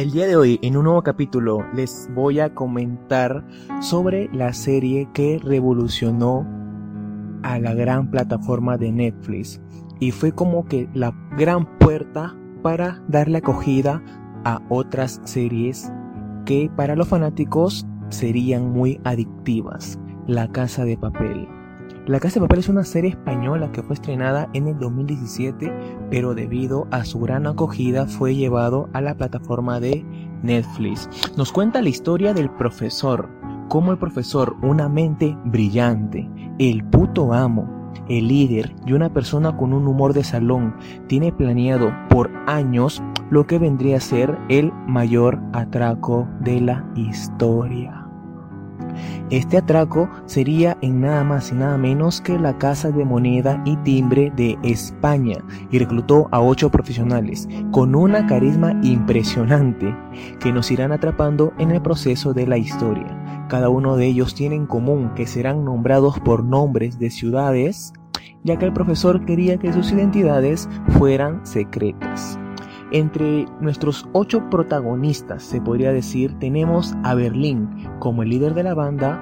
El día de hoy, en un nuevo capítulo, les voy a comentar sobre la serie que revolucionó a la gran plataforma de Netflix y fue como que la gran puerta para darle acogida a otras series que para los fanáticos serían muy adictivas. La Casa de Papel. La Casa de Papel es una serie española que fue estrenada en el 2017, pero debido a su gran acogida fue llevado a la plataforma de Netflix. Nos cuenta la historia del profesor, como el profesor, una mente brillante, el puto amo, el líder y una persona con un humor de salón, tiene planeado por años lo que vendría a ser el mayor atraco de la historia. Este atraco sería en nada más y nada menos que la Casa de Moneda y Timbre de España y reclutó a ocho profesionales con una carisma impresionante que nos irán atrapando en el proceso de la historia. Cada uno de ellos tiene en común que serán nombrados por nombres de ciudades, ya que el profesor quería que sus identidades fueran secretas. Entre nuestros ocho protagonistas, se podría decir, tenemos a Berlín como el líder de la banda,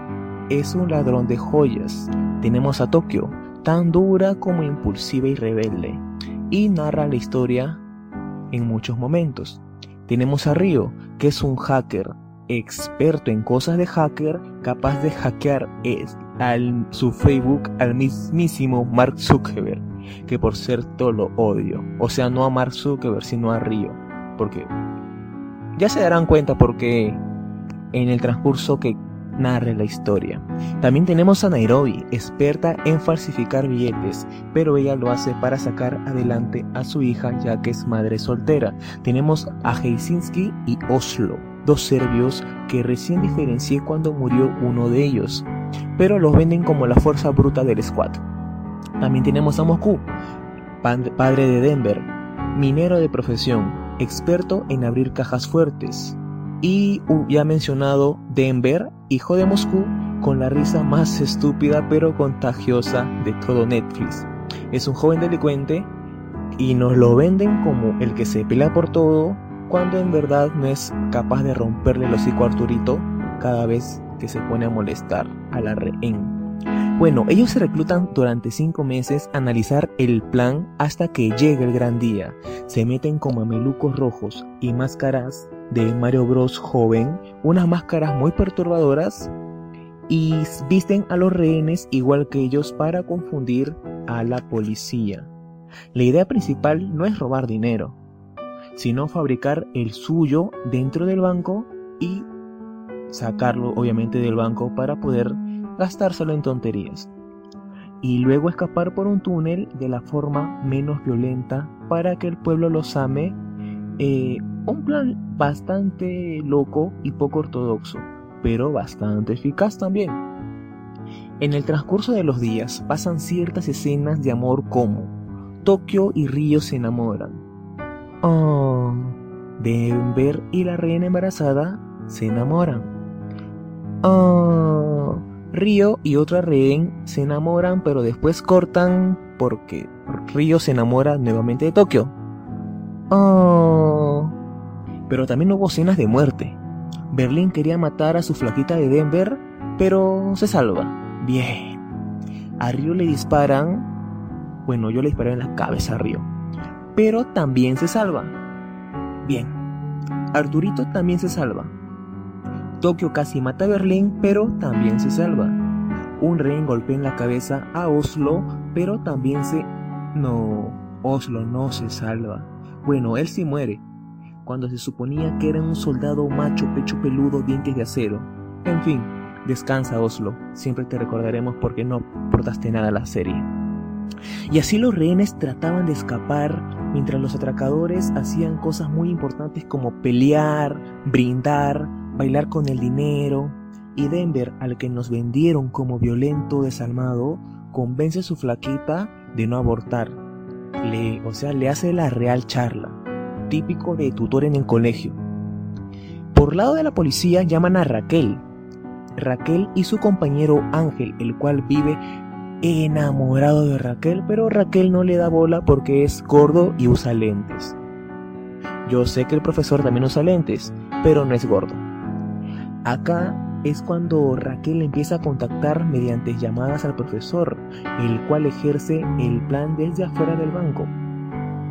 es un ladrón de joyas. Tenemos a Tokio, tan dura como impulsiva y rebelde, y narra la historia en muchos momentos. Tenemos a Río, que es un hacker, experto en cosas de hacker, capaz de hackear al, su Facebook al mismísimo Mark Zuckerberg que por cierto lo odio. O sea, no a Mark Zuckerberg, sino a Río. Porque ya se darán cuenta porque en el transcurso que narre la historia. También tenemos a Nairobi, experta en falsificar billetes, pero ella lo hace para sacar adelante a su hija ya que es madre soltera. Tenemos a Helsinki y Oslo, dos serbios que recién diferencié cuando murió uno de ellos, pero los venden como la fuerza bruta del squad. También tenemos a Moscú, padre de Denver, minero de profesión, experto en abrir cajas fuertes. Y ya mencionado Denver, hijo de Moscú, con la risa más estúpida pero contagiosa de todo Netflix. Es un joven delincuente y nos lo venden como el que se pelea por todo, cuando en verdad no es capaz de romperle el hocico a Arturito cada vez que se pone a molestar a la rehén. Bueno, ellos se reclutan durante cinco meses a analizar el plan hasta que llegue el gran día. Se meten como mamelucos rojos y máscaras de Mario Bros joven, unas máscaras muy perturbadoras y visten a los rehenes igual que ellos para confundir a la policía. La idea principal no es robar dinero, sino fabricar el suyo dentro del banco y sacarlo obviamente del banco para poder gastárselo en tonterías. Y luego escapar por un túnel de la forma menos violenta para que el pueblo los ame. Eh, un plan bastante loco y poco ortodoxo, pero bastante eficaz también. En el transcurso de los días pasan ciertas escenas de amor como Tokio y Río se enamoran. Oh, Denver y la reina embarazada se enamoran. Oh, Río y otra rehén se enamoran, pero después cortan porque Río se enamora nuevamente de Tokio. Oh. Pero también hubo escenas de muerte. Berlín quería matar a su flaquita de Denver, pero se salva. Bien. A Río le disparan. Bueno, yo le disparé en la cabeza a Río. Pero también se salva. Bien. Arturito también se salva. Tokio casi mata a Berlín, pero también se salva. Un rehén golpea en la cabeza a Oslo, pero también se... No, Oslo no se salva. Bueno, él sí muere, cuando se suponía que era un soldado macho, pecho peludo, dientes de acero. En fin, descansa Oslo, siempre te recordaremos porque no portaste nada a la serie. Y así los rehenes trataban de escapar mientras los atracadores hacían cosas muy importantes como pelear, brindar, bailar con el dinero, y Denver, al que nos vendieron como violento desalmado, convence a su flaquita de no abortar. Le, o sea, le hace la real charla, típico de tutor en el colegio. Por lado de la policía llaman a Raquel. Raquel y su compañero Ángel, el cual vive enamorado de Raquel, pero Raquel no le da bola porque es gordo y usa lentes. yo sé que el profesor también usa lentes, pero no es gordo. Acá es cuando Raquel empieza a contactar mediante llamadas al profesor, el cual ejerce el plan desde afuera del banco.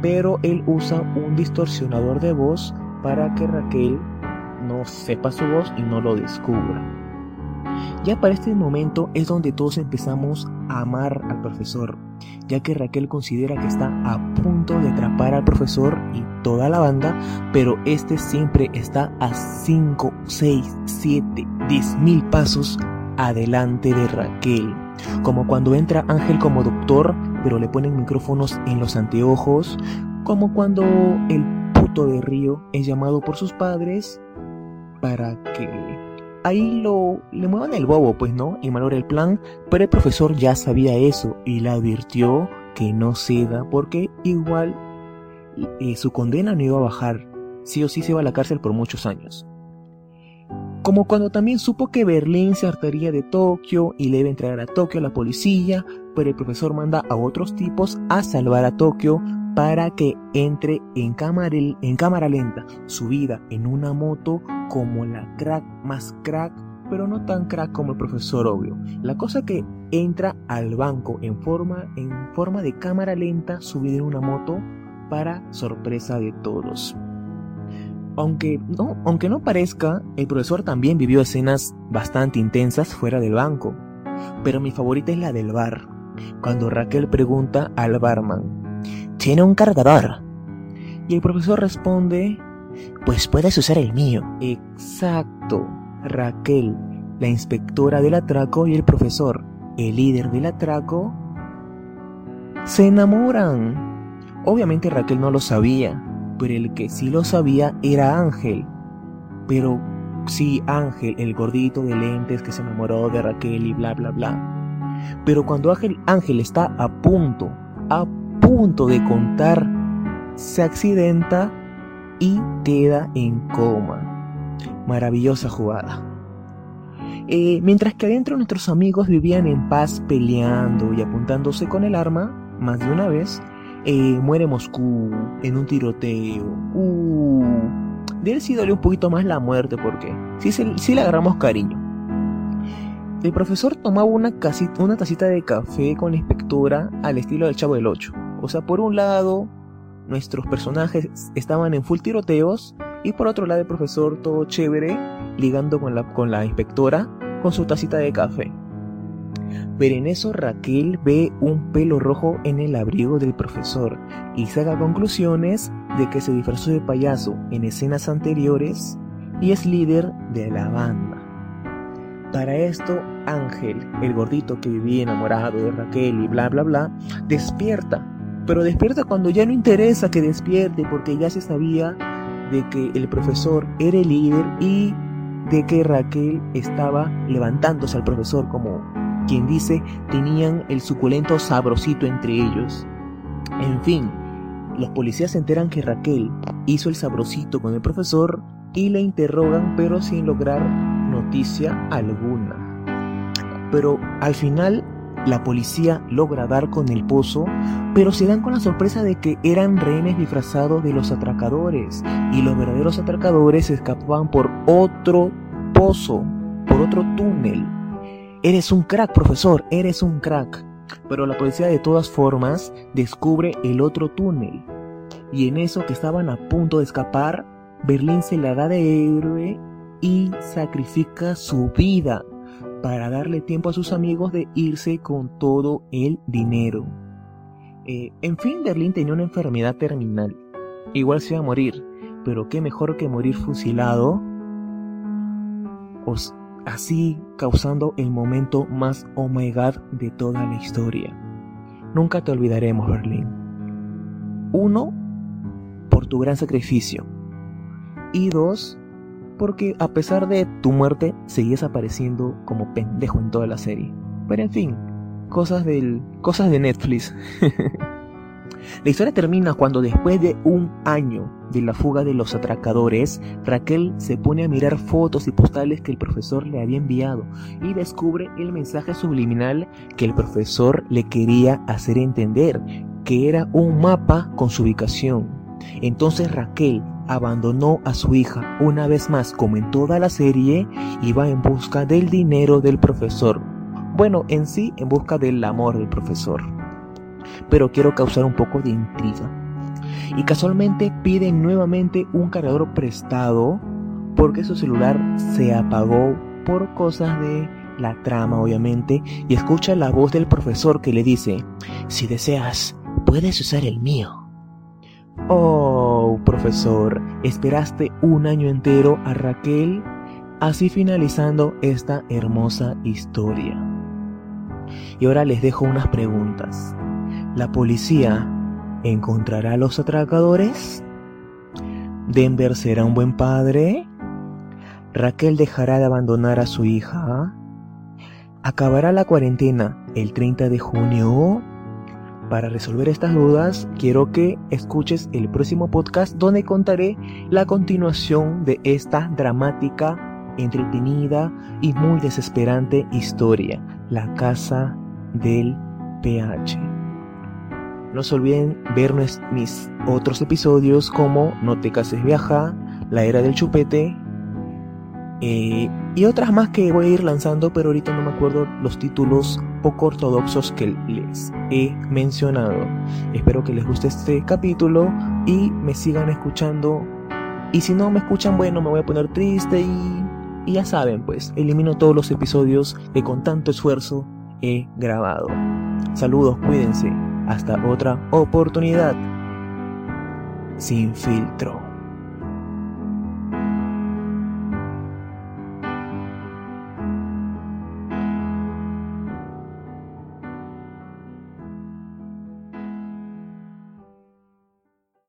Pero él usa un distorsionador de voz para que Raquel no sepa su voz y no lo descubra. Ya para este momento es donde todos empezamos a amar al profesor, ya que Raquel considera que está a punto de atrapar al profesor y toda la banda, pero este siempre está a 5, 6, 7, 10 mil pasos adelante de Raquel. Como cuando entra Ángel como doctor, pero le ponen micrófonos en los anteojos, como cuando el puto de Río es llamado por sus padres para que ahí lo le muevan el bobo, pues no, y malore el plan, pero el profesor ya sabía eso y le advirtió que no ceda porque igual eh, su condena no iba a bajar, sí o sí se iba a la cárcel por muchos años. Como cuando también supo que Berlín se hartaría de Tokio y le iba a entregar a Tokio a la policía, pero el profesor manda a otros tipos a salvar a Tokio para que entre en cámara, en cámara lenta su vida en una moto como la crack más crack, pero no tan crack como el profesor obvio. La cosa que entra al banco en forma, en forma de cámara lenta subida en una moto para sorpresa de todos. Aunque no, aunque no parezca, el profesor también vivió escenas bastante intensas fuera del banco. Pero mi favorita es la del bar, cuando Raquel pregunta al barman, tiene un cargador. Y el profesor responde, pues puedes usar el mío. Exacto. Raquel, la inspectora del atraco y el profesor, el líder del atraco, se enamoran. Obviamente Raquel no lo sabía, pero el que sí lo sabía era Ángel. Pero sí, Ángel, el gordito de lentes que se enamoró de Raquel y bla bla bla. Pero cuando Ángel, Ángel está a punto, a punto de contar, se accidenta y queda en coma. Maravillosa jugada. Eh, mientras que adentro nuestros amigos vivían en paz peleando y apuntándose con el arma, más de una vez, eh, muere Moscú en un tiroteo. Uh, de él sí un poquito más la muerte porque sí, sí le agarramos cariño. El profesor tomaba una, casita, una tacita de café con la inspectora al estilo del Chavo del Ocho. O sea, por un lado, nuestros personajes estaban en full tiroteos y por otro lado el profesor todo chévere ligando con la, con la inspectora con su tacita de café. Pero en eso Raquel ve un pelo rojo en el abrigo del profesor y saca conclusiones de que se disfrazó de payaso en escenas anteriores y es líder de la banda. Para esto, Ángel, el gordito que vivía enamorado de Raquel y bla bla bla, despierta pero despierta cuando ya no interesa que despierte porque ya se sabía de que el profesor era el líder y de que Raquel estaba levantándose al profesor como quien dice tenían el suculento sabrosito entre ellos. En fin, los policías se enteran que Raquel hizo el sabrosito con el profesor y le interrogan pero sin lograr noticia alguna. Pero al final la policía logra dar con el pozo, pero se dan con la sorpresa de que eran rehenes disfrazados de los atracadores y los verdaderos atracadores escapaban por otro pozo, por otro túnel. Eres un crack, profesor, eres un crack. Pero la policía de todas formas descubre el otro túnel. Y en eso que estaban a punto de escapar, Berlín se la da de héroe y sacrifica su vida para darle tiempo a sus amigos de irse con todo el dinero. Eh, en fin, Berlín tenía una enfermedad terminal. Igual se iba a morir, pero qué mejor que morir fusilado, así causando el momento más oh de toda la historia. Nunca te olvidaremos, Berlín. Uno, por tu gran sacrificio. Y dos, porque a pesar de tu muerte seguías apareciendo como pendejo en toda la serie. Pero en fin, cosas del cosas de Netflix. la historia termina cuando después de un año de la fuga de los atracadores, Raquel se pone a mirar fotos y postales que el profesor le había enviado y descubre el mensaje subliminal que el profesor le quería hacer entender, que era un mapa con su ubicación. Entonces Raquel abandonó a su hija una vez más como en toda la serie y va en busca del dinero del profesor. Bueno, en sí en busca del amor del profesor. Pero quiero causar un poco de intriga. Y casualmente pide nuevamente un cargador prestado porque su celular se apagó por cosas de la trama obviamente y escucha la voz del profesor que le dice, si deseas, puedes usar el mío. Oh, profesor, esperaste un año entero a Raquel, así finalizando esta hermosa historia. Y ahora les dejo unas preguntas. ¿La policía encontrará a los atracadores? ¿Denver será un buen padre? ¿Raquel dejará de abandonar a su hija? ¿Acabará la cuarentena el 30 de junio? Para resolver estas dudas, quiero que escuches el próximo podcast donde contaré la continuación de esta dramática, entretenida y muy desesperante historia, La Casa del PH. No se olviden ver mis otros episodios como No te cases viaja, La era del chupete eh, y otras más que voy a ir lanzando, pero ahorita no me acuerdo los títulos poco ortodoxos que les he mencionado. Espero que les guste este capítulo y me sigan escuchando. Y si no me escuchan, bueno, me voy a poner triste y, y ya saben, pues elimino todos los episodios que con tanto esfuerzo he grabado. Saludos, cuídense. Hasta otra oportunidad. Sin filtro.